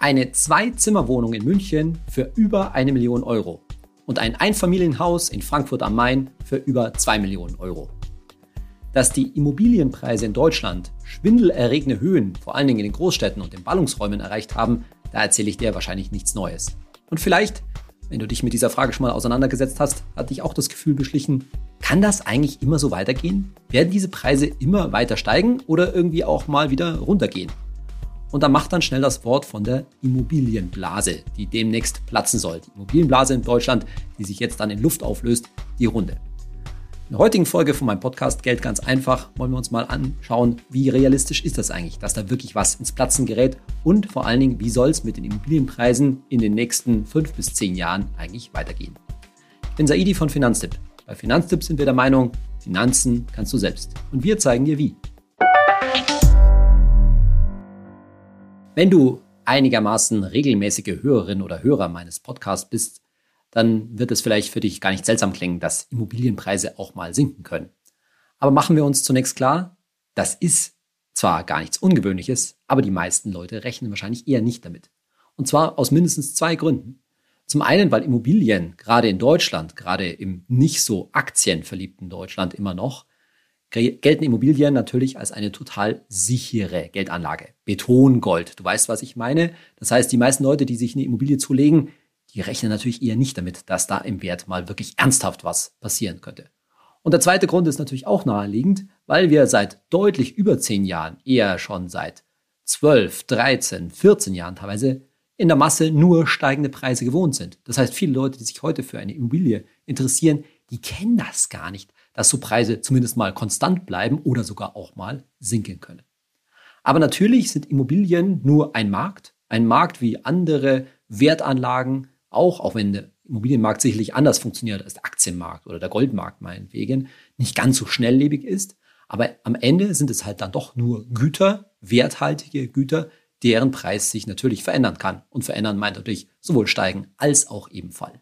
Eine Zwei-Zimmer-Wohnung in München für über eine Million Euro und ein Einfamilienhaus in Frankfurt am Main für über zwei Millionen Euro. Dass die Immobilienpreise in Deutschland schwindelerregende Höhen, vor allen Dingen in den Großstädten und den Ballungsräumen erreicht haben, da erzähle ich dir wahrscheinlich nichts Neues. Und vielleicht, wenn du dich mit dieser Frage schon mal auseinandergesetzt hast, hat dich auch das Gefühl beschlichen, kann das eigentlich immer so weitergehen? Werden diese Preise immer weiter steigen oder irgendwie auch mal wieder runtergehen? Und da macht dann schnell das Wort von der Immobilienblase, die demnächst platzen soll. Die Immobilienblase in Deutschland, die sich jetzt dann in Luft auflöst, die Runde. In der heutigen Folge von meinem Podcast Geld ganz einfach wollen wir uns mal anschauen, wie realistisch ist das eigentlich, dass da wirklich was ins Platzen gerät und vor allen Dingen, wie soll es mit den Immobilienpreisen in den nächsten fünf bis zehn Jahren eigentlich weitergehen. Ich bin Saidi von Finanztipp. Bei Finanztipp sind wir der Meinung, Finanzen kannst du selbst. Und wir zeigen dir wie. Wenn du einigermaßen regelmäßige Hörerin oder Hörer meines Podcasts bist, dann wird es vielleicht für dich gar nicht seltsam klingen, dass Immobilienpreise auch mal sinken können. Aber machen wir uns zunächst klar, das ist zwar gar nichts Ungewöhnliches, aber die meisten Leute rechnen wahrscheinlich eher nicht damit. Und zwar aus mindestens zwei Gründen. Zum einen, weil Immobilien gerade in Deutschland, gerade im nicht so aktienverliebten Deutschland immer noch, gelten Immobilien natürlich als eine total sichere Geldanlage. Betongold. Du weißt, was ich meine. Das heißt, die meisten Leute, die sich eine Immobilie zulegen, die rechnen natürlich eher nicht damit, dass da im Wert mal wirklich ernsthaft was passieren könnte. Und der zweite Grund ist natürlich auch naheliegend, weil wir seit deutlich über zehn Jahren, eher schon seit 12, 13, 14 Jahren teilweise, in der Masse nur steigende Preise gewohnt sind. Das heißt, viele Leute, die sich heute für eine Immobilie interessieren, die kennen das gar nicht, dass so Preise zumindest mal konstant bleiben oder sogar auch mal sinken können. Aber natürlich sind Immobilien nur ein Markt, ein Markt wie andere Wertanlagen auch, auch wenn der Immobilienmarkt sicherlich anders funktioniert als der Aktienmarkt oder der Goldmarkt meinetwegen, nicht ganz so schnelllebig ist. Aber am Ende sind es halt dann doch nur Güter, werthaltige Güter, deren Preis sich natürlich verändern kann. Und verändern meint natürlich sowohl steigen als auch eben fallen.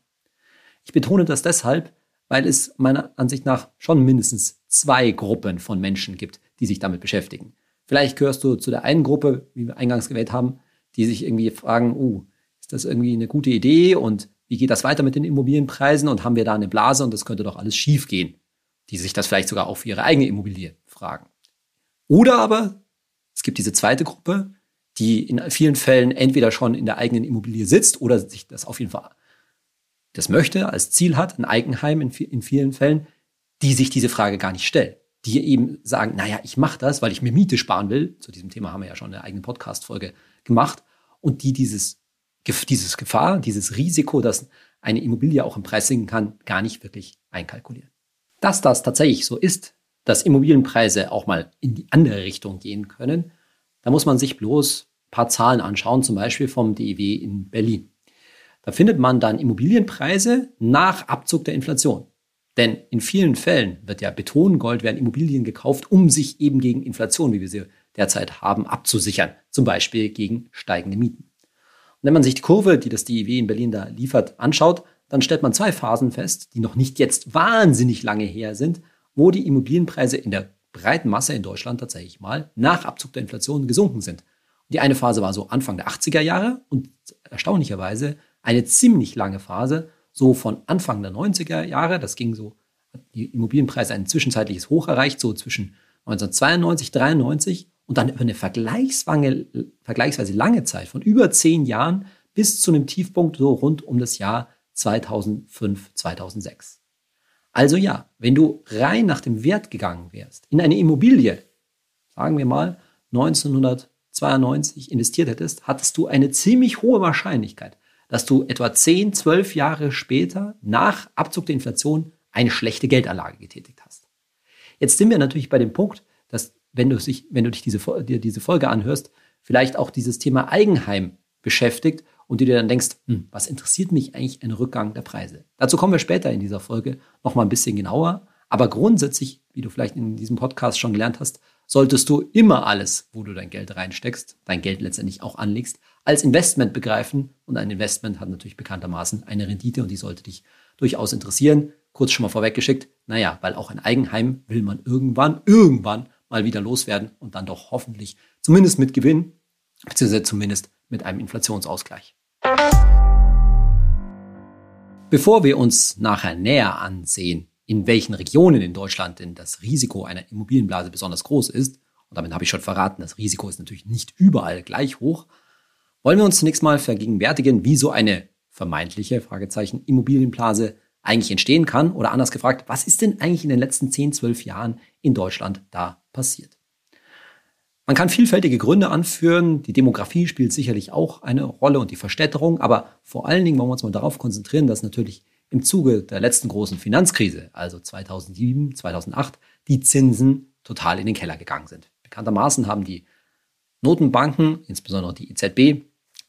Ich betone das deshalb, weil es meiner Ansicht nach schon mindestens zwei Gruppen von Menschen gibt, die sich damit beschäftigen. Vielleicht gehörst du zu der einen Gruppe, wie wir eingangs gewählt haben, die sich irgendwie fragen, uh, ist das irgendwie eine gute Idee und wie geht das weiter mit den Immobilienpreisen und haben wir da eine Blase und das könnte doch alles schief gehen, die sich das vielleicht sogar auch für ihre eigene Immobilie fragen. Oder aber es gibt diese zweite Gruppe, die in vielen Fällen entweder schon in der eigenen Immobilie sitzt oder sich das auf jeden Fall das möchte, als Ziel hat, ein Eigenheim in, in vielen Fällen, die sich diese Frage gar nicht stellen. Die eben sagen, naja, ich mache das, weil ich mir Miete sparen will. Zu diesem Thema haben wir ja schon eine eigene Podcast-Folge gemacht. Und die dieses dieses Gefahr, dieses Risiko, dass eine Immobilie auch im Preis sinken kann, gar nicht wirklich einkalkulieren. Dass das tatsächlich so ist, dass Immobilienpreise auch mal in die andere Richtung gehen können, da muss man sich bloß ein paar Zahlen anschauen, zum Beispiel vom DIW in Berlin. Da findet man dann Immobilienpreise nach Abzug der Inflation. Denn in vielen Fällen wird ja Betongold, werden Immobilien gekauft, um sich eben gegen Inflation, wie wir sie derzeit haben, abzusichern. Zum Beispiel gegen steigende Mieten wenn man sich die Kurve, die das DIW in Berlin da liefert, anschaut, dann stellt man zwei Phasen fest, die noch nicht jetzt wahnsinnig lange her sind, wo die Immobilienpreise in der breiten Masse in Deutschland tatsächlich mal nach Abzug der Inflation gesunken sind. Die eine Phase war so Anfang der 80er Jahre und erstaunlicherweise eine ziemlich lange Phase, so von Anfang der 90er Jahre, das ging so, hat die Immobilienpreise ein zwischenzeitliches Hoch erreicht, so zwischen 1992, 93 und dann über eine vergleichsweise lange Zeit von über zehn Jahren bis zu einem Tiefpunkt so rund um das Jahr 2005, 2006. Also ja, wenn du rein nach dem Wert gegangen wärst, in eine Immobilie, sagen wir mal 1992 investiert hättest, hattest du eine ziemlich hohe Wahrscheinlichkeit, dass du etwa 10, 12 Jahre später nach Abzug der Inflation eine schlechte Geldanlage getätigt hast. Jetzt sind wir natürlich bei dem Punkt, dass wenn du, sich, wenn du dich diese, dir diese Folge anhörst, vielleicht auch dieses Thema Eigenheim beschäftigt und du dir dann denkst, hm, was interessiert mich eigentlich ein Rückgang der Preise? Dazu kommen wir später in dieser Folge noch mal ein bisschen genauer. Aber grundsätzlich, wie du vielleicht in diesem Podcast schon gelernt hast, solltest du immer alles, wo du dein Geld reinsteckst, dein Geld letztendlich auch anlegst, als Investment begreifen. Und ein Investment hat natürlich bekanntermaßen eine Rendite und die sollte dich durchaus interessieren. Kurz schon mal vorweggeschickt, naja, weil auch ein Eigenheim will man irgendwann, irgendwann mal wieder loswerden und dann doch hoffentlich zumindest mit Gewinn, beziehungsweise zumindest mit einem Inflationsausgleich. Bevor wir uns nachher näher ansehen, in welchen Regionen in Deutschland denn das Risiko einer Immobilienblase besonders groß ist, und damit habe ich schon verraten, das Risiko ist natürlich nicht überall gleich hoch, wollen wir uns zunächst mal vergegenwärtigen, wie so eine vermeintliche Fragezeichen Immobilienblase eigentlich entstehen kann oder anders gefragt, was ist denn eigentlich in den letzten 10, 12 Jahren in Deutschland da passiert? Man kann vielfältige Gründe anführen. Die Demografie spielt sicherlich auch eine Rolle und die Verstädterung. Aber vor allen Dingen wollen wir uns mal darauf konzentrieren, dass natürlich im Zuge der letzten großen Finanzkrise, also 2007, 2008, die Zinsen total in den Keller gegangen sind. Bekanntermaßen haben die Notenbanken, insbesondere die EZB,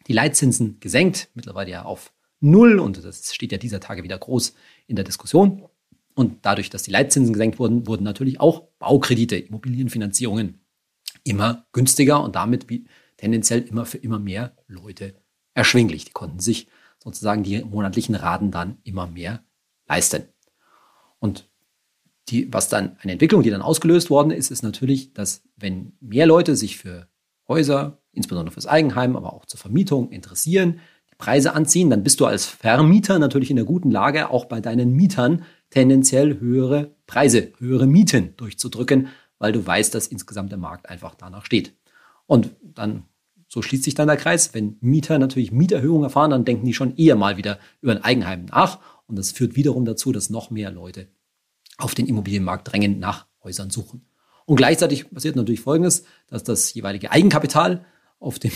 die Leitzinsen gesenkt, mittlerweile ja auf Null und das steht ja dieser Tage wieder groß in der Diskussion. Und dadurch, dass die Leitzinsen gesenkt wurden, wurden natürlich auch Baukredite, Immobilienfinanzierungen immer günstiger und damit tendenziell immer für immer mehr Leute erschwinglich. Die konnten sich sozusagen die monatlichen Raten dann immer mehr leisten. Und die, was dann eine Entwicklung, die dann ausgelöst worden ist, ist natürlich, dass wenn mehr Leute sich für Häuser, insbesondere fürs Eigenheim, aber auch zur Vermietung interessieren, die Preise anziehen, dann bist du als Vermieter natürlich in der guten Lage, auch bei deinen Mietern tendenziell höhere Preise, höhere Mieten durchzudrücken, weil du weißt, dass insgesamt der Markt einfach danach steht. Und dann, so schließt sich dann der Kreis, wenn Mieter natürlich Mieterhöhungen erfahren, dann denken die schon eher mal wieder über ein Eigenheim nach. Und das führt wiederum dazu, dass noch mehr Leute auf den Immobilienmarkt drängen, nach Häusern suchen. Und gleichzeitig passiert natürlich Folgendes, dass das jeweilige Eigenkapital auf dem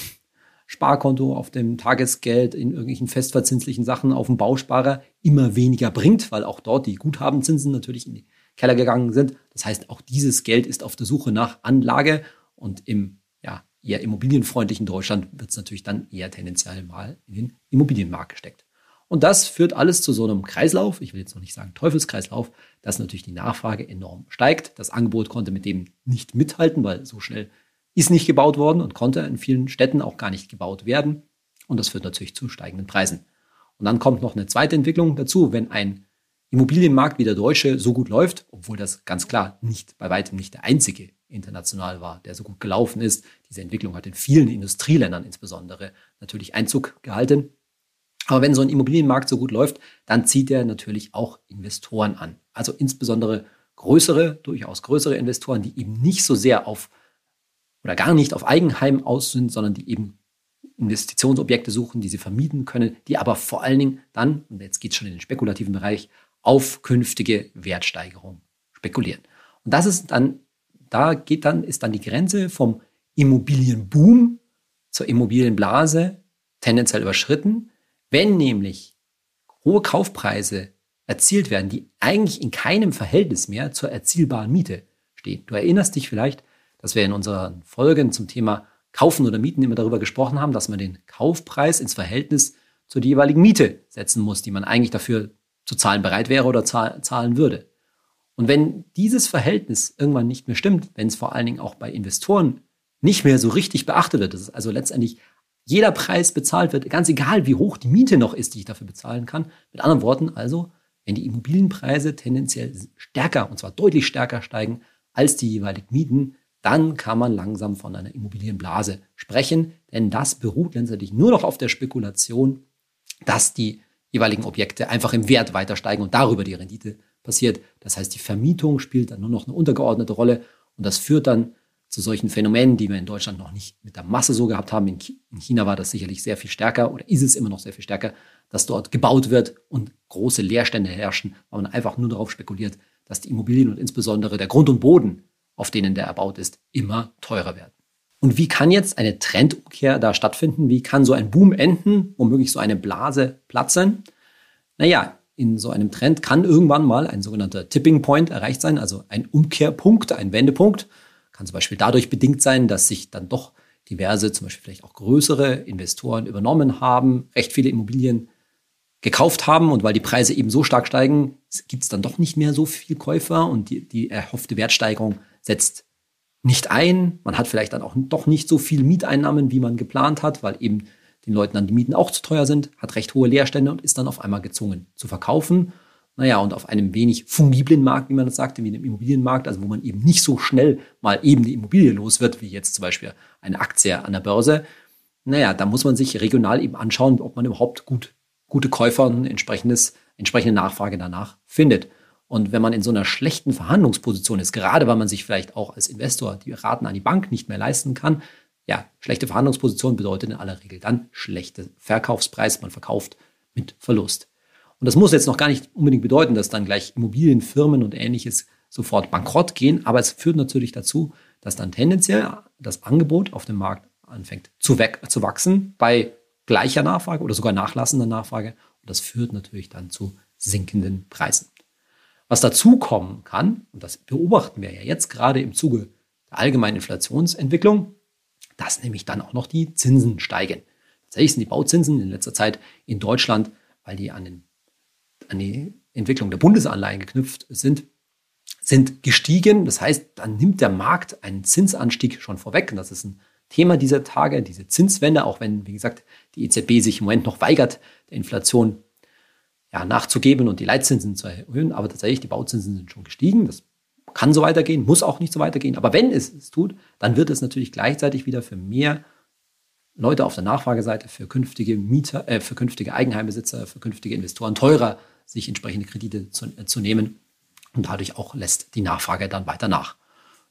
Sparkonto, auf dem Tagesgeld, in irgendwelchen festverzinslichen Sachen, auf dem Bausparer immer weniger bringt, weil auch dort die Guthabenzinsen natürlich in die Keller gegangen sind. Das heißt, auch dieses Geld ist auf der Suche nach Anlage und im ja, eher immobilienfreundlichen Deutschland wird es natürlich dann eher tendenziell mal in den Immobilienmarkt gesteckt. Und das führt alles zu so einem Kreislauf, ich will jetzt noch nicht sagen Teufelskreislauf, dass natürlich die Nachfrage enorm steigt. Das Angebot konnte mit dem nicht mithalten, weil so schnell ist nicht gebaut worden und konnte in vielen Städten auch gar nicht gebaut werden. Und das führt natürlich zu steigenden Preisen. Und dann kommt noch eine zweite Entwicklung dazu, wenn ein Immobilienmarkt wie der deutsche so gut läuft, obwohl das ganz klar nicht bei weitem nicht der einzige international war, der so gut gelaufen ist. Diese Entwicklung hat in vielen Industrieländern insbesondere natürlich Einzug gehalten. Aber wenn so ein Immobilienmarkt so gut läuft, dann zieht er natürlich auch Investoren an. Also insbesondere größere, durchaus größere Investoren, die eben nicht so sehr auf oder gar nicht auf Eigenheim aus sind, sondern die eben Investitionsobjekte suchen, die sie vermieten können, die aber vor allen Dingen dann, und jetzt geht es schon in den spekulativen Bereich, auf künftige Wertsteigerung spekulieren. Und das ist dann, da geht dann, ist dann die Grenze vom Immobilienboom zur Immobilienblase tendenziell überschritten. Wenn nämlich hohe Kaufpreise erzielt werden, die eigentlich in keinem Verhältnis mehr zur erzielbaren Miete stehen. Du erinnerst dich vielleicht, dass wir in unseren Folgen zum Thema Kaufen oder Mieten immer darüber gesprochen haben, dass man den Kaufpreis ins Verhältnis zur jeweiligen Miete setzen muss, die man eigentlich dafür zu zahlen bereit wäre oder zahlen würde. Und wenn dieses Verhältnis irgendwann nicht mehr stimmt, wenn es vor allen Dingen auch bei Investoren nicht mehr so richtig beachtet wird, dass also letztendlich jeder Preis bezahlt wird, ganz egal wie hoch die Miete noch ist, die ich dafür bezahlen kann. Mit anderen Worten also, wenn die Immobilienpreise tendenziell stärker, und zwar deutlich stärker steigen als die jeweiligen Mieten, dann kann man langsam von einer Immobilienblase sprechen, denn das beruht letztendlich nur noch auf der Spekulation, dass die jeweiligen Objekte einfach im Wert weiter steigen und darüber die Rendite passiert. Das heißt, die Vermietung spielt dann nur noch eine untergeordnete Rolle und das führt dann zu solchen Phänomenen, die wir in Deutschland noch nicht mit der Masse so gehabt haben. In China war das sicherlich sehr viel stärker oder ist es immer noch sehr viel stärker, dass dort gebaut wird und große Leerstände herrschen, weil man einfach nur darauf spekuliert, dass die Immobilien und insbesondere der Grund und Boden, auf denen der erbaut ist, immer teurer werden. Und wie kann jetzt eine Trendumkehr da stattfinden? Wie kann so ein Boom enden, womöglich so eine Blase platzen? Naja, in so einem Trend kann irgendwann mal ein sogenannter Tipping Point erreicht sein, also ein Umkehrpunkt, ein Wendepunkt. Kann zum Beispiel dadurch bedingt sein, dass sich dann doch diverse, zum Beispiel vielleicht auch größere Investoren übernommen haben, recht viele Immobilien gekauft haben und weil die Preise eben so stark steigen, gibt es dann doch nicht mehr so viel Käufer und die, die erhoffte Wertsteigerung setzt nicht ein. Man hat vielleicht dann auch doch nicht so viel Mieteinnahmen, wie man geplant hat, weil eben den Leuten dann die Mieten auch zu teuer sind, hat recht hohe Leerstände und ist dann auf einmal gezwungen zu verkaufen. Naja, und auf einem wenig fungiblen Markt, wie man das sagte, wie dem Immobilienmarkt, also wo man eben nicht so schnell mal eben die Immobilie los wird, wie jetzt zum Beispiel eine Aktie an der Börse, naja, da muss man sich regional eben anschauen, ob man überhaupt gut, gute Käufer und entsprechendes, entsprechende Nachfrage danach findet. Und wenn man in so einer schlechten Verhandlungsposition ist, gerade weil man sich vielleicht auch als Investor die Raten an die Bank nicht mehr leisten kann, ja, schlechte Verhandlungsposition bedeutet in aller Regel dann schlechte Verkaufspreis. Man verkauft mit Verlust. Und das muss jetzt noch gar nicht unbedingt bedeuten, dass dann gleich Immobilienfirmen und ähnliches sofort bankrott gehen, aber es führt natürlich dazu, dass dann tendenziell das Angebot auf dem Markt anfängt zu, zu wachsen bei gleicher Nachfrage oder sogar nachlassender Nachfrage. Und das führt natürlich dann zu sinkenden Preisen. Was dazu kommen kann, und das beobachten wir ja jetzt gerade im Zuge der allgemeinen Inflationsentwicklung, dass nämlich dann auch noch die Zinsen steigen. Tatsächlich sind die Bauzinsen in letzter Zeit in Deutschland, weil die an, den, an die Entwicklung der Bundesanleihen geknüpft sind, sind gestiegen. Das heißt, dann nimmt der Markt einen Zinsanstieg schon vorweg. Und das ist ein Thema dieser Tage, diese Zinswende, auch wenn, wie gesagt, die EZB sich im Moment noch weigert, der Inflation ja, nachzugeben und die Leitzinsen zu erhöhen. Aber tatsächlich, die Bauzinsen sind schon gestiegen. Das kann so weitergehen, muss auch nicht so weitergehen. Aber wenn es es tut, dann wird es natürlich gleichzeitig wieder für mehr Leute auf der Nachfrageseite, für künftige Mieter, äh, für künftige Eigenheimbesitzer, für künftige Investoren teurer, sich entsprechende Kredite zu, äh, zu nehmen. Und dadurch auch lässt die Nachfrage dann weiter nach.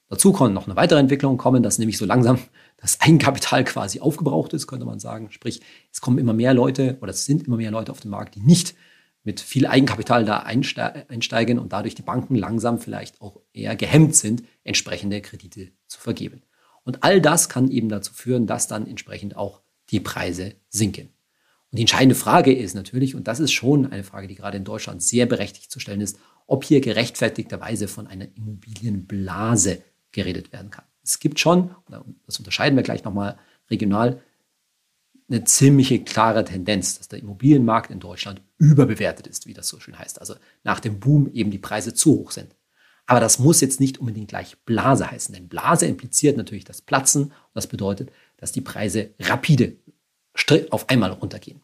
Dazu kann noch eine weitere Entwicklung kommen, dass nämlich so langsam das Eigenkapital quasi aufgebraucht ist, könnte man sagen. Sprich, es kommen immer mehr Leute oder es sind immer mehr Leute auf dem Markt, die nicht mit viel Eigenkapital da einsteigen und dadurch die Banken langsam vielleicht auch eher gehemmt sind, entsprechende Kredite zu vergeben. Und all das kann eben dazu führen, dass dann entsprechend auch die Preise sinken. Und die entscheidende Frage ist natürlich, und das ist schon eine Frage, die gerade in Deutschland sehr berechtigt zu stellen ist, ob hier gerechtfertigterweise von einer Immobilienblase geredet werden kann. Es gibt schon, das unterscheiden wir gleich nochmal regional, eine ziemliche klare Tendenz, dass der Immobilienmarkt in Deutschland überbewertet ist, wie das so schön heißt. Also nach dem Boom eben die Preise zu hoch sind. Aber das muss jetzt nicht unbedingt gleich Blase heißen, denn Blase impliziert natürlich das Platzen und das bedeutet, dass die Preise rapide auf einmal runtergehen.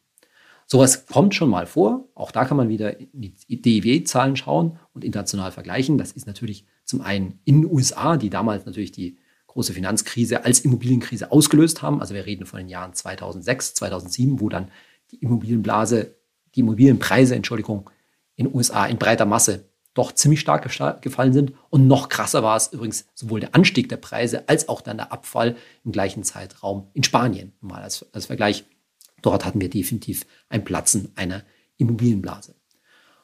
Sowas kommt schon mal vor. Auch da kann man wieder in die DIW-Zahlen schauen und international vergleichen. Das ist natürlich zum einen in den USA, die damals natürlich die große Finanzkrise als Immobilienkrise ausgelöst haben. Also wir reden von den Jahren 2006, 2007, wo dann die Immobilienblase, die Immobilienpreise, Entschuldigung, in den USA in breiter Masse doch ziemlich stark gefallen sind. Und noch krasser war es übrigens sowohl der Anstieg der Preise als auch dann der Abfall im gleichen Zeitraum in Spanien. Mal als, als Vergleich. Dort hatten wir definitiv ein Platzen einer Immobilienblase.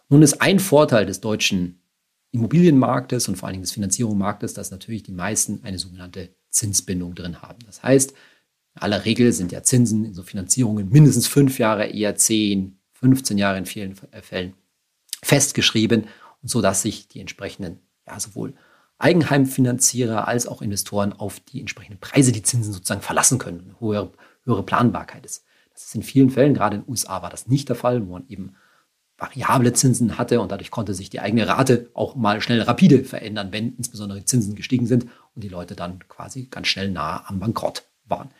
Nun ist ein Vorteil des deutschen Immobilienmarktes und vor allen Dingen des Finanzierungsmarktes, dass natürlich die meisten eine sogenannte Zinsbindung drin haben. Das heißt, in aller Regel sind ja Zinsen in so Finanzierungen mindestens fünf Jahre, eher zehn, 15 Jahre in vielen Fällen festgeschrieben und so dass sich die entsprechenden, ja, sowohl Eigenheimfinanzierer als auch Investoren auf die entsprechenden Preise, die Zinsen sozusagen verlassen können, eine höhere, höhere Planbarkeit ist. Das ist in vielen Fällen, gerade in den USA war das nicht der Fall, wo man eben variable Zinsen hatte und dadurch konnte sich die eigene Rate auch mal schnell rapide verändern, wenn insbesondere die Zinsen gestiegen sind und die Leute dann quasi ganz schnell nahe am Bankrott waren.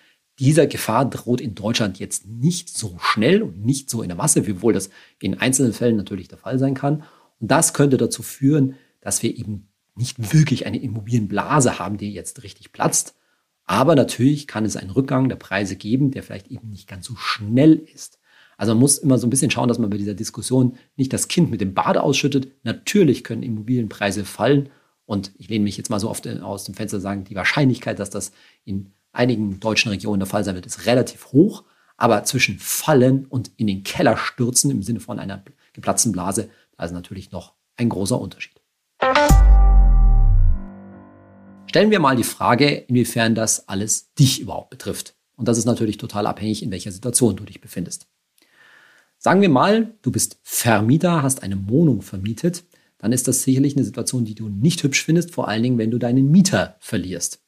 Dieser Gefahr droht in Deutschland jetzt nicht so schnell und nicht so in der Masse, wiewohl das in einzelnen Fällen natürlich der Fall sein kann. Und das könnte dazu führen, dass wir eben nicht wirklich eine Immobilienblase haben, die jetzt richtig platzt. Aber natürlich kann es einen Rückgang der Preise geben, der vielleicht eben nicht ganz so schnell ist. Also man muss immer so ein bisschen schauen, dass man bei dieser Diskussion nicht das Kind mit dem Bade ausschüttet. Natürlich können Immobilienpreise fallen. Und ich lehne mich jetzt mal so oft aus dem Fenster sagen, die Wahrscheinlichkeit, dass das in einigen deutschen Regionen der Fall sein wird, ist relativ hoch. Aber zwischen Fallen und in den Keller stürzen im Sinne von einer geplatzten Blase also natürlich noch ein großer Unterschied. Stellen wir mal die Frage, inwiefern das alles dich überhaupt betrifft. Und das ist natürlich total abhängig, in welcher Situation du dich befindest. Sagen wir mal, du bist Vermieter, hast eine Wohnung vermietet, dann ist das sicherlich eine Situation, die du nicht hübsch findest, vor allen Dingen, wenn du deinen Mieter verlierst.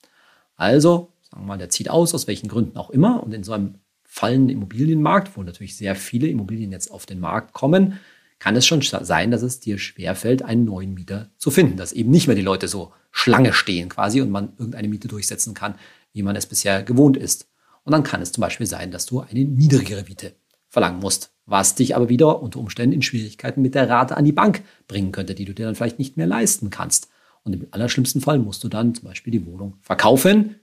Also, sagen wir mal, der zieht aus, aus welchen Gründen auch immer, und in so einem fallenden Immobilienmarkt, wo natürlich sehr viele Immobilien jetzt auf den Markt kommen, kann es schon sein, dass es dir schwerfällt, einen neuen Mieter zu finden. Dass eben nicht mehr die Leute so Schlange stehen quasi und man irgendeine Miete durchsetzen kann, wie man es bisher gewohnt ist. Und dann kann es zum Beispiel sein, dass du eine niedrigere Miete verlangen musst, was dich aber wieder unter Umständen in Schwierigkeiten mit der Rate an die Bank bringen könnte, die du dir dann vielleicht nicht mehr leisten kannst. Und im allerschlimmsten Fall musst du dann zum Beispiel die Wohnung verkaufen,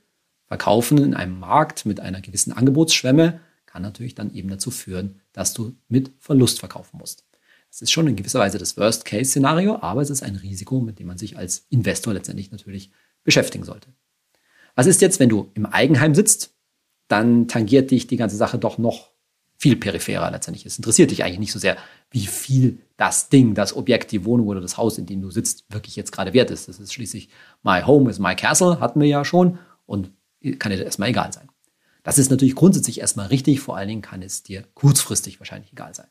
Verkaufen in einem Markt mit einer gewissen Angebotsschwemme kann natürlich dann eben dazu führen, dass du mit Verlust verkaufen musst. Das ist schon in gewisser Weise das Worst-Case-Szenario, aber es ist ein Risiko, mit dem man sich als Investor letztendlich natürlich beschäftigen sollte. Was ist jetzt, wenn du im Eigenheim sitzt? Dann tangiert dich die ganze Sache doch noch viel peripherer letztendlich. Es interessiert dich eigentlich nicht so sehr, wie viel das Ding, das Objekt, die Wohnung oder das Haus, in dem du sitzt, wirklich jetzt gerade wert ist. Das ist schließlich My Home is My Castle, hatten wir ja schon und kann dir erstmal egal sein. Das ist natürlich grundsätzlich erstmal richtig, vor allen Dingen kann es dir kurzfristig wahrscheinlich egal sein.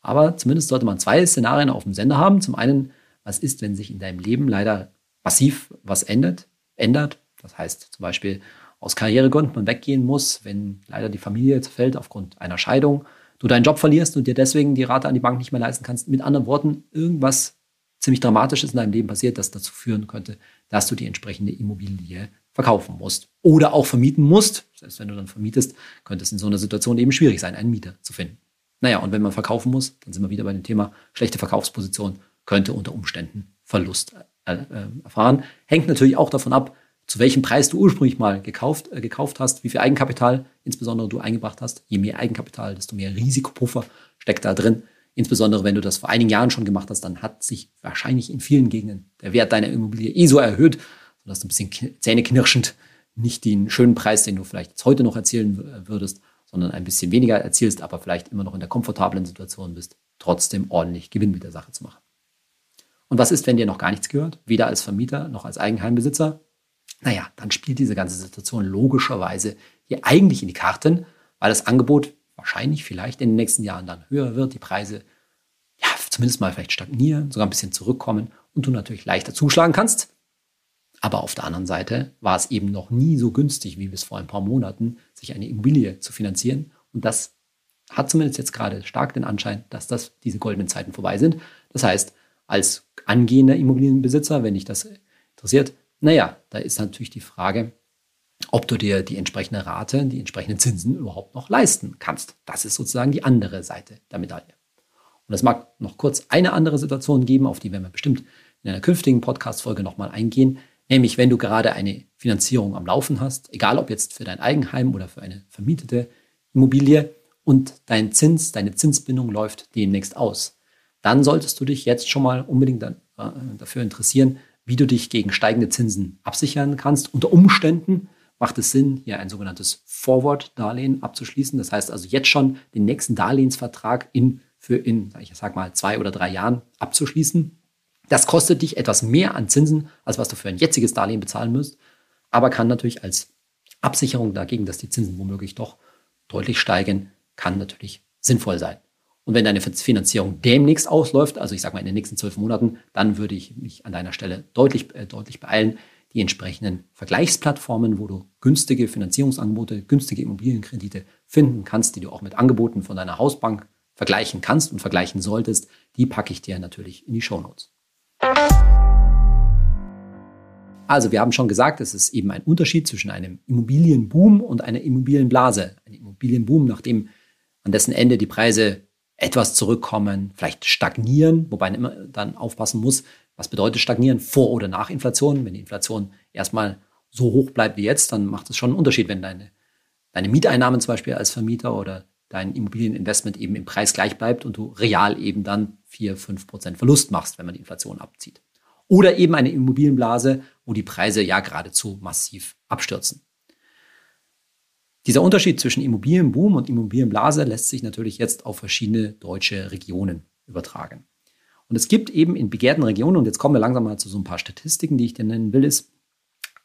Aber zumindest sollte man zwei Szenarien auf dem Sender haben. Zum einen, was ist, wenn sich in deinem Leben leider massiv was ändert, ändert. Das heißt zum Beispiel aus Karrieregründen man weggehen muss, wenn leider die Familie zerfällt aufgrund einer Scheidung, du deinen Job verlierst und dir deswegen die Rate an die Bank nicht mehr leisten kannst. Mit anderen Worten, irgendwas ziemlich Dramatisches in deinem Leben passiert, das dazu führen könnte, dass du die entsprechende Immobilie verkaufen musst oder auch vermieten musst. Selbst wenn du dann vermietest, könnte es in so einer Situation eben schwierig sein, einen Mieter zu finden. Naja, und wenn man verkaufen muss, dann sind wir wieder bei dem Thema schlechte Verkaufsposition, könnte unter Umständen Verlust äh, äh, erfahren. Hängt natürlich auch davon ab, zu welchem Preis du ursprünglich mal gekauft, äh, gekauft hast, wie viel Eigenkapital insbesondere du eingebracht hast. Je mehr Eigenkapital, desto mehr Risikopuffer steckt da drin. Insbesondere wenn du das vor einigen Jahren schon gemacht hast, dann hat sich wahrscheinlich in vielen Gegenden der Wert deiner Immobilie eh so erhöht, sodass du ein bisschen zähneknirschend nicht den schönen Preis, den du vielleicht jetzt heute noch erzielen würdest, sondern ein bisschen weniger erzielst, aber vielleicht immer noch in der komfortablen Situation bist, trotzdem ordentlich Gewinn mit der Sache zu machen. Und was ist, wenn dir noch gar nichts gehört, weder als Vermieter noch als Eigenheimbesitzer? Naja, dann spielt diese ganze Situation logischerweise hier eigentlich in die Karten, weil das Angebot wahrscheinlich vielleicht in den nächsten Jahren dann höher wird, die Preise ja zumindest mal vielleicht stagnieren, sogar ein bisschen zurückkommen und du natürlich leichter zuschlagen kannst. Aber auf der anderen Seite war es eben noch nie so günstig wie bis vor ein paar Monaten, sich eine Immobilie zu finanzieren. Und das hat zumindest jetzt gerade stark den Anschein, dass das diese goldenen Zeiten vorbei sind. Das heißt, als angehender Immobilienbesitzer, wenn dich das interessiert, naja, da ist natürlich die Frage, ob du dir die entsprechende Rate, die entsprechenden Zinsen überhaupt noch leisten kannst. Das ist sozusagen die andere Seite der Medaille. Und es mag noch kurz eine andere Situation geben, auf die werden wir bestimmt in einer künftigen Podcast-Folge nochmal eingehen, nämlich wenn du gerade eine Finanzierung am Laufen hast, egal ob jetzt für dein Eigenheim oder für eine vermietete Immobilie und dein Zins, deine Zinsbindung läuft demnächst aus, dann solltest du dich jetzt schon mal unbedingt äh, dafür interessieren, wie du dich gegen steigende Zinsen absichern kannst. Unter Umständen macht es Sinn, hier ein sogenanntes Forward-Darlehen abzuschließen. Das heißt also jetzt schon den nächsten Darlehensvertrag in, für in, ich sag mal, zwei oder drei Jahren abzuschließen. Das kostet dich etwas mehr an Zinsen, als was du für ein jetziges Darlehen bezahlen müsst, aber kann natürlich als Absicherung dagegen, dass die Zinsen womöglich doch deutlich steigen, kann natürlich sinnvoll sein. Und wenn deine Finanzierung demnächst ausläuft, also ich sage mal in den nächsten zwölf Monaten, dann würde ich mich an deiner Stelle deutlich, äh, deutlich beeilen, die entsprechenden Vergleichsplattformen, wo du günstige Finanzierungsangebote, günstige Immobilienkredite finden kannst, die du auch mit Angeboten von deiner Hausbank vergleichen kannst und vergleichen solltest, die packe ich dir natürlich in die Show Notes. Also, wir haben schon gesagt, es ist eben ein Unterschied zwischen einem Immobilienboom und einer Immobilienblase. Ein Immobilienboom, nachdem an dessen Ende die Preise etwas zurückkommen, vielleicht stagnieren, wobei man immer dann aufpassen muss, was bedeutet stagnieren vor oder nach Inflation. Wenn die Inflation erstmal so hoch bleibt wie jetzt, dann macht es schon einen Unterschied, wenn deine, deine Mieteinnahmen zum Beispiel als Vermieter oder dein Immobilieninvestment eben im Preis gleich bleibt und du real eben dann 4, 5 Prozent Verlust machst, wenn man die Inflation abzieht. Oder eben eine Immobilienblase, wo die Preise ja geradezu massiv abstürzen. Dieser Unterschied zwischen Immobilienboom und Immobilienblase lässt sich natürlich jetzt auf verschiedene deutsche Regionen übertragen. Und es gibt eben in begehrten Regionen, und jetzt kommen wir langsam mal zu so ein paar Statistiken, die ich dir nennen will, ist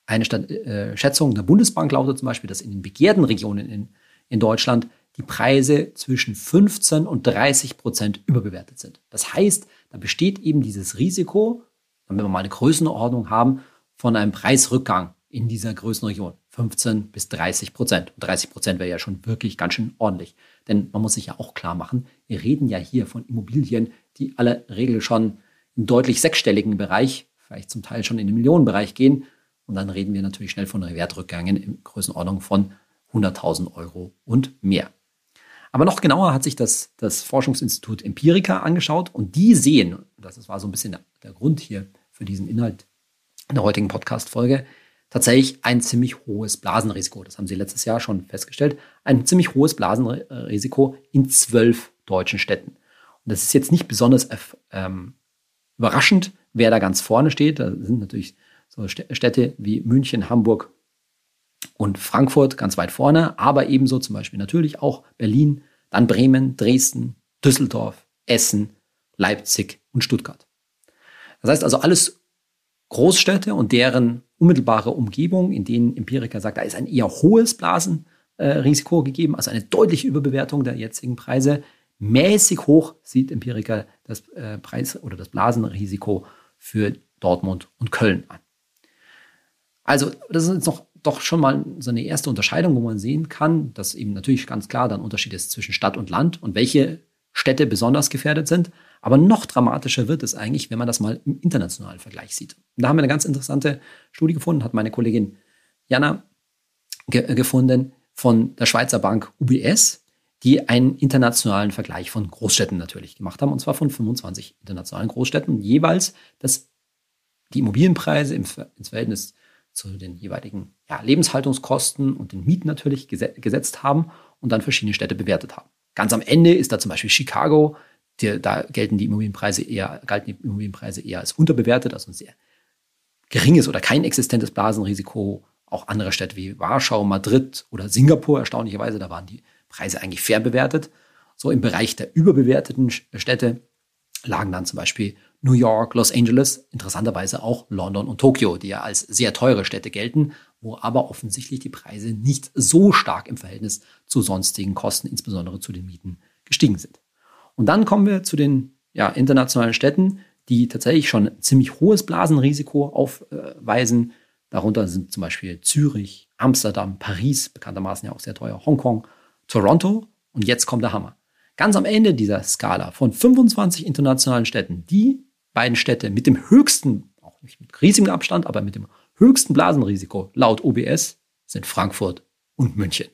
eine Stat äh, Schätzung der Bundesbank lautet zum Beispiel, dass in den begehrten Regionen in, in Deutschland die Preise zwischen 15 und 30 Prozent überbewertet sind. Das heißt, da besteht eben dieses Risiko, wenn wir mal eine Größenordnung haben, von einem Preisrückgang in dieser Größenregion. 15 bis 30 Prozent. Und 30 Prozent wäre ja schon wirklich ganz schön ordentlich. Denn man muss sich ja auch klar machen, wir reden ja hier von Immobilien, die alle Regel schon im deutlich sechsstelligen Bereich, vielleicht zum Teil schon in den Millionenbereich gehen. Und dann reden wir natürlich schnell von Wertrückgängen in Größenordnung von 100.000 Euro und mehr. Aber noch genauer hat sich das, das Forschungsinstitut Empirica angeschaut und die sehen, das war so ein bisschen der Grund hier für diesen Inhalt in der heutigen Podcast-Folge, tatsächlich ein ziemlich hohes Blasenrisiko. Das haben sie letztes Jahr schon festgestellt. Ein ziemlich hohes Blasenrisiko in zwölf deutschen Städten. Und das ist jetzt nicht besonders ähm, überraschend, wer da ganz vorne steht. Da sind natürlich so Städte wie München, Hamburg und Frankfurt ganz weit vorne, aber ebenso zum Beispiel natürlich auch Berlin, dann Bremen, Dresden, Düsseldorf, Essen, Leipzig und Stuttgart. Das heißt also alles Großstädte und deren unmittelbare Umgebung, in denen Empiriker sagt, da ist ein eher hohes Blasenrisiko gegeben, also eine deutliche Überbewertung der jetzigen Preise. Mäßig hoch sieht Empiriker das äh, Preis oder das Blasenrisiko für Dortmund und Köln an. Also, das ist jetzt noch doch schon mal so eine erste Unterscheidung, wo man sehen kann, dass eben natürlich ganz klar dann Unterschied ist zwischen Stadt und Land und welche Städte besonders gefährdet sind. Aber noch dramatischer wird es eigentlich, wenn man das mal im internationalen Vergleich sieht. Und da haben wir eine ganz interessante Studie gefunden, hat meine Kollegin Jana ge äh, gefunden von der Schweizer Bank UBS, die einen internationalen Vergleich von Großstädten natürlich gemacht haben, und zwar von 25 internationalen Großstädten, jeweils das, die Immobilienpreise im, ins Verhältnis zu den jeweiligen ja, Lebenshaltungskosten und den Mieten natürlich gesetzt haben und dann verschiedene Städte bewertet haben. Ganz am Ende ist da zum Beispiel Chicago die, da gelten die Immobilienpreise eher, galten die Immobilienpreise eher als unterbewertet, also ein sehr geringes oder kein existentes Blasenrisiko. Auch andere Städte wie Warschau, Madrid oder Singapur, erstaunlicherweise, da waren die Preise eigentlich fair bewertet. So im Bereich der überbewerteten Städte lagen dann zum Beispiel New York, Los Angeles, interessanterweise auch London und Tokio, die ja als sehr teure Städte gelten, wo aber offensichtlich die Preise nicht so stark im Verhältnnis zu sonstigen Kosten, insbesondere zu den Mieten, gestiegen sind. Und dann kommen wir zu den ja, internationalen Städten, die tatsächlich schon ziemlich hohes Blasenrisiko aufweisen. Darunter sind zum Beispiel Zürich, Amsterdam, Paris, bekanntermaßen ja auch sehr teuer, Hongkong, Toronto. Und jetzt kommt der Hammer. Ganz am Ende dieser Skala von 25 internationalen Städten, die beiden Städte mit dem höchsten, auch nicht mit riesigem Abstand, aber mit dem höchsten Blasenrisiko laut OBS sind Frankfurt und München.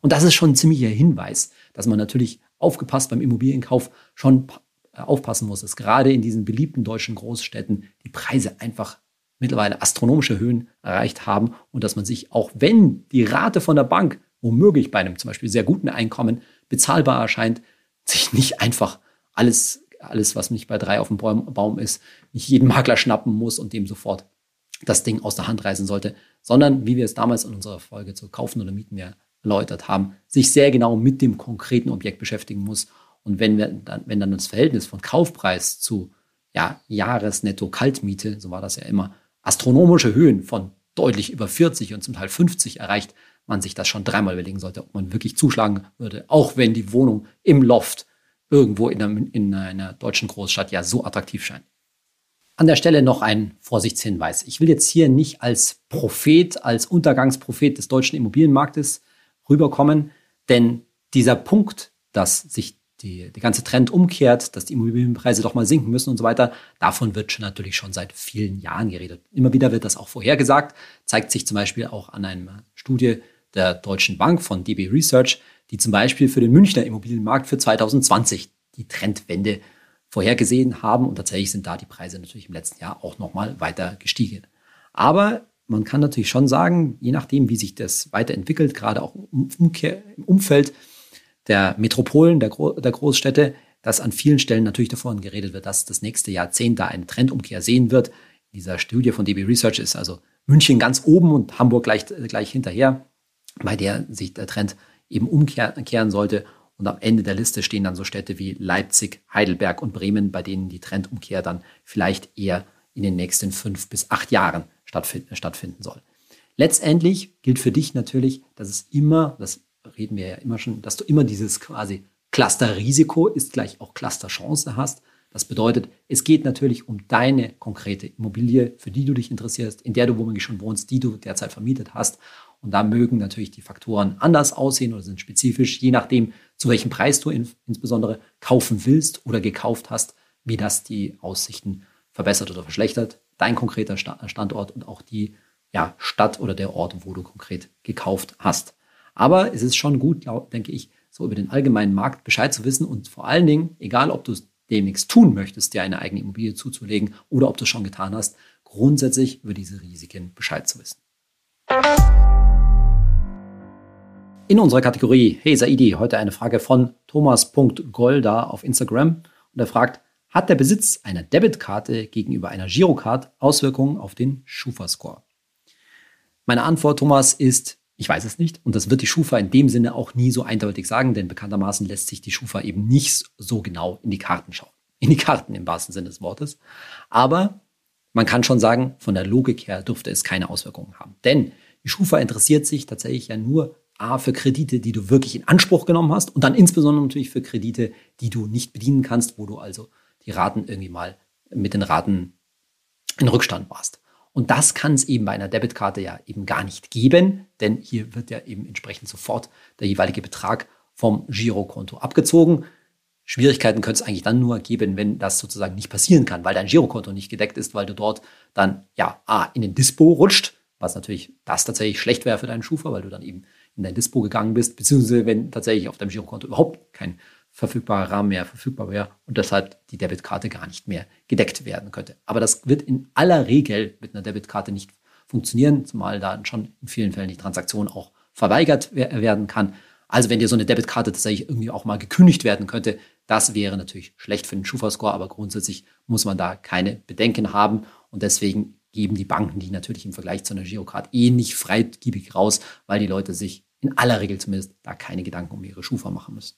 Und das ist schon ein ziemlicher Hinweis, dass man natürlich aufgepasst beim Immobilienkauf schon äh, aufpassen muss, dass gerade in diesen beliebten deutschen Großstädten die Preise einfach mittlerweile astronomische Höhen erreicht haben und dass man sich, auch wenn die Rate von der Bank womöglich bei einem zum Beispiel sehr guten Einkommen bezahlbar erscheint, sich nicht einfach alles, alles, was nicht bei drei auf dem Baum ist, nicht jeden Makler schnappen muss und dem sofort das Ding aus der Hand reißen sollte, sondern wie wir es damals in unserer Folge zu kaufen oder mieten ja erläutert haben, sich sehr genau mit dem konkreten Objekt beschäftigen muss. Und wenn, wir dann, wenn dann das Verhältnis von Kaufpreis zu ja, Jahresnetto-Kaltmiete, so war das ja immer, astronomische Höhen von deutlich über 40 und zum Teil 50 erreicht, man sich das schon dreimal überlegen sollte, ob man wirklich zuschlagen würde, auch wenn die Wohnung im Loft irgendwo in einer, in einer deutschen Großstadt ja so attraktiv scheint. An der Stelle noch ein Vorsichtshinweis. Ich will jetzt hier nicht als Prophet, als Untergangsprophet des deutschen Immobilienmarktes rüberkommen. Denn dieser Punkt, dass sich die, der ganze Trend umkehrt, dass die Immobilienpreise doch mal sinken müssen und so weiter, davon wird schon natürlich schon seit vielen Jahren geredet. Immer wieder wird das auch vorhergesagt, zeigt sich zum Beispiel auch an einer Studie der Deutschen Bank von DB Research, die zum Beispiel für den Münchner Immobilienmarkt für 2020 die Trendwende vorhergesehen haben und tatsächlich sind da die Preise natürlich im letzten Jahr auch nochmal weiter gestiegen. Aber man kann natürlich schon sagen, je nachdem, wie sich das weiterentwickelt, gerade auch im, Umfeld der Metropolen, der, Gro der Großstädte, dass an vielen Stellen natürlich davon geredet wird, dass das nächste Jahrzehnt da eine Trendumkehr sehen wird. In dieser Studie von DB Research ist also München ganz oben und Hamburg gleich, gleich hinterher, bei der sich der Trend eben umkehren sollte. Und am Ende der Liste stehen dann so Städte wie Leipzig, Heidelberg und Bremen, bei denen die Trendumkehr dann vielleicht eher in den nächsten fünf bis acht Jahren stattfinden, stattfinden soll. Letztendlich gilt für dich natürlich, dass es immer, das reden wir ja immer schon, dass du immer dieses quasi Cluster-Risiko ist gleich auch Cluster-Chance hast. Das bedeutet, es geht natürlich um deine konkrete Immobilie, für die du dich interessierst, in der du womöglich schon wohnst, die du derzeit vermietet hast. Und da mögen natürlich die Faktoren anders aussehen oder sind spezifisch, je nachdem, zu welchem Preis du in, insbesondere kaufen willst oder gekauft hast, wie das die Aussichten verbessert oder verschlechtert. Dein konkreter Standort und auch die ja, Stadt oder der Ort, wo du konkret gekauft hast. Aber es ist schon gut, glaub, denke ich, so über den allgemeinen Markt Bescheid zu wissen und vor allen Dingen, egal ob du demnächst tun möchtest, dir eine eigene Immobilie zuzulegen oder ob du es schon getan hast, grundsätzlich über diese Risiken Bescheid zu wissen. In unserer Kategorie Hey Saidi, heute eine Frage von Thomas.golda auf Instagram und er fragt, hat der Besitz einer Debitkarte gegenüber einer Girocard Auswirkungen auf den Schufa-Score? Meine Antwort, Thomas, ist, ich weiß es nicht. Und das wird die Schufa in dem Sinne auch nie so eindeutig sagen, denn bekanntermaßen lässt sich die Schufa eben nicht so genau in die Karten schauen. In die Karten im wahrsten Sinne des Wortes. Aber man kann schon sagen, von der Logik her dürfte es keine Auswirkungen haben. Denn die Schufa interessiert sich tatsächlich ja nur A, für Kredite, die du wirklich in Anspruch genommen hast und dann insbesondere natürlich für Kredite, die du nicht bedienen kannst, wo du also die Raten irgendwie mal mit den Raten in Rückstand warst. Und das kann es eben bei einer Debitkarte ja eben gar nicht geben, denn hier wird ja eben entsprechend sofort der jeweilige Betrag vom Girokonto abgezogen. Schwierigkeiten könnte es eigentlich dann nur geben, wenn das sozusagen nicht passieren kann, weil dein Girokonto nicht gedeckt ist, weil du dort dann ja A, in den Dispo rutscht, was natürlich das tatsächlich schlecht wäre für deinen Schufa, weil du dann eben in dein Dispo gegangen bist, beziehungsweise wenn tatsächlich auf deinem Girokonto überhaupt kein verfügbarer Rahmen mehr verfügbar wäre und deshalb die Debitkarte gar nicht mehr gedeckt werden könnte. Aber das wird in aller Regel mit einer Debitkarte nicht funktionieren, zumal da schon in vielen Fällen die Transaktion auch verweigert werden kann. Also wenn dir so eine Debitkarte tatsächlich irgendwie auch mal gekündigt werden könnte, das wäre natürlich schlecht für den Schufa-Score, aber grundsätzlich muss man da keine Bedenken haben und deswegen geben die Banken die natürlich im Vergleich zu einer Girocard eh nicht freigebig raus, weil die Leute sich in aller Regel zumindest da keine Gedanken um ihre Schufa machen müssen.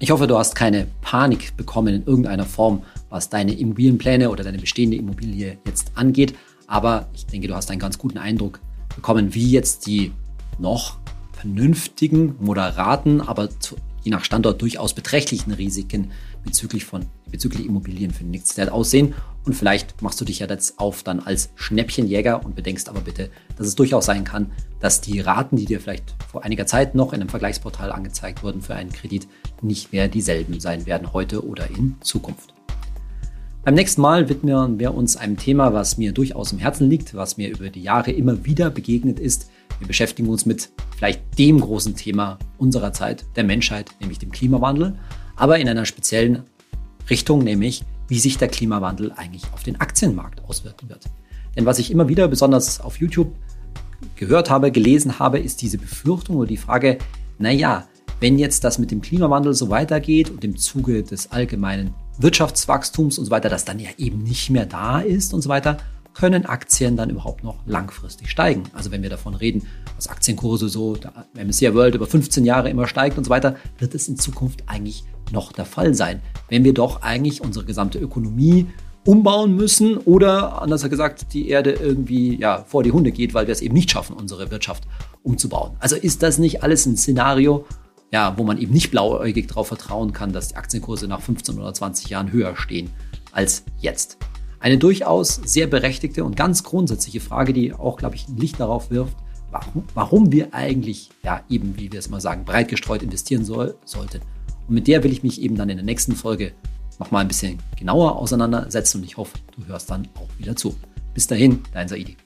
Ich hoffe, du hast keine Panik bekommen in irgendeiner Form, was deine Immobilienpläne oder deine bestehende Immobilie jetzt angeht. Aber ich denke, du hast einen ganz guten Eindruck bekommen, wie jetzt die noch vernünftigen, moderaten, aber zu, je nach Standort durchaus beträchtlichen Risiken bezüglich von bezüglich Immobilien für die nächste Zeit aussehen. Und vielleicht machst du dich ja jetzt auf dann als Schnäppchenjäger und bedenkst aber bitte, dass es durchaus sein kann, dass die Raten, die dir vielleicht vor einiger Zeit noch in einem Vergleichsportal angezeigt wurden für einen Kredit, nicht mehr dieselben sein werden heute oder in Zukunft. Beim nächsten Mal widmen wir uns einem Thema, was mir durchaus im Herzen liegt, was mir über die Jahre immer wieder begegnet ist. Wir beschäftigen uns mit vielleicht dem großen Thema unserer Zeit, der Menschheit, nämlich dem Klimawandel, aber in einer speziellen Richtung, nämlich wie sich der Klimawandel eigentlich auf den Aktienmarkt auswirken wird. Denn was ich immer wieder besonders auf YouTube gehört habe, gelesen habe, ist diese Befürchtung oder die Frage, naja, wenn jetzt das mit dem Klimawandel so weitergeht und im Zuge des allgemeinen Wirtschaftswachstums und so weiter, das dann ja eben nicht mehr da ist und so weiter, können Aktien dann überhaupt noch langfristig steigen? Also wenn wir davon reden, dass Aktienkurse so, der MSCI World über 15 Jahre immer steigt und so weiter, wird es in Zukunft eigentlich noch der Fall sein, wenn wir doch eigentlich unsere gesamte Ökonomie umbauen müssen oder anders gesagt die Erde irgendwie ja, vor die Hunde geht, weil wir es eben nicht schaffen, unsere Wirtschaft umzubauen. Also ist das nicht alles ein Szenario, ja, wo man eben nicht blauäugig darauf vertrauen kann, dass die Aktienkurse nach 15 oder 20 Jahren höher stehen als jetzt. Eine durchaus sehr berechtigte und ganz grundsätzliche Frage, die auch, glaube ich, ein Licht darauf wirft, warum, warum wir eigentlich, ja, eben, wie wir es mal sagen, breit gestreut investieren soll, sollten. Und mit der will ich mich eben dann in der nächsten Folge nochmal ein bisschen genauer auseinandersetzen und ich hoffe, du hörst dann auch wieder zu. Bis dahin, dein Saidi.